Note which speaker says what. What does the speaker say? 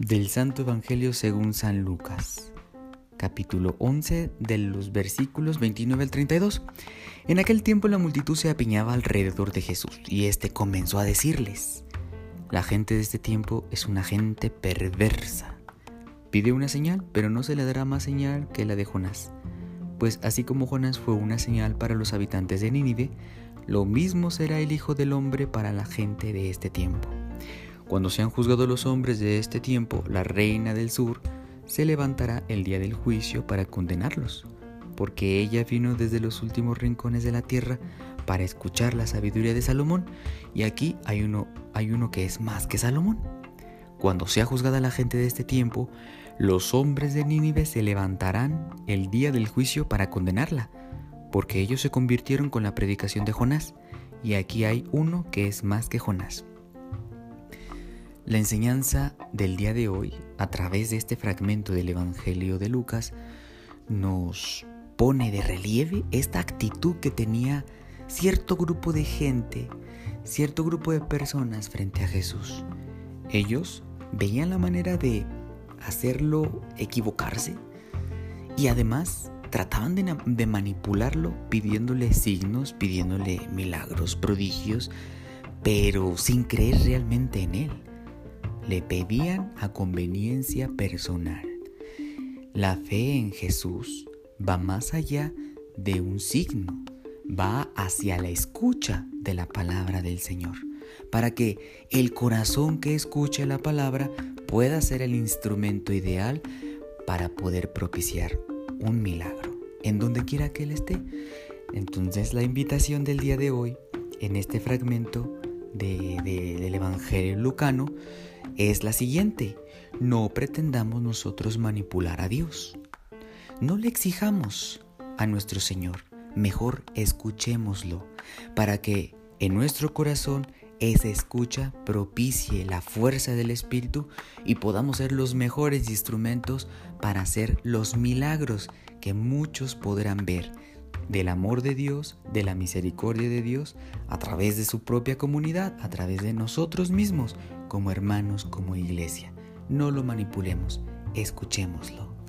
Speaker 1: Del Santo Evangelio según San Lucas, capítulo 11 de los versículos 29 al 32. En aquel tiempo la multitud se apiñaba alrededor de Jesús y éste comenzó a decirles, la gente de este tiempo es una gente perversa. Pide una señal, pero no se le dará más señal que la de Jonás. Pues así como Jonás fue una señal para los habitantes de Nínive, lo mismo será el Hijo del Hombre para la gente de este tiempo. Cuando sean juzgados los hombres de este tiempo, la reina del sur se levantará el día del juicio para condenarlos, porque ella vino desde los últimos rincones de la tierra para escuchar la sabiduría de Salomón, y aquí hay uno, hay uno que es más que Salomón. Cuando sea juzgada la gente de este tiempo, los hombres de Nínive se levantarán el día del juicio para condenarla, porque ellos se convirtieron con la predicación de Jonás, y aquí hay uno que es más que Jonás. La enseñanza del día de hoy, a través de este fragmento del Evangelio de Lucas, nos pone de relieve esta actitud que tenía cierto grupo de gente, cierto grupo de personas frente a Jesús. Ellos veían la manera de hacerlo equivocarse y además trataban de, manipularlo pidiéndole signos, pidiéndole milagros, prodigios, pero sin creer realmente en él le pedían a conveniencia personal. La fe en Jesús va más allá de un signo, va hacia la escucha de la palabra del Señor, para que el corazón que escuche la palabra pueda ser el instrumento ideal para poder propiciar un milagro, en donde quiera que Él esté. Entonces la invitación del día de hoy, en este fragmento del Evangelio Lucano, es la siguiente. No pretendamos nosotros manipular a Dios. No le exijamos a nuestro Señor. Mejor escuchémoslo para que en nuestro corazón esa escucha propicie la fuerza del Espíritu y podamos ser los mejores instrumentos para hacer los milagros que muchos podrán ver del amor de Dios, de la misericordia de Dios, a través de su propia comunidad, a través de nosotros mismos, como hermanos, como iglesia. No lo manipulemos, escuchémoslo.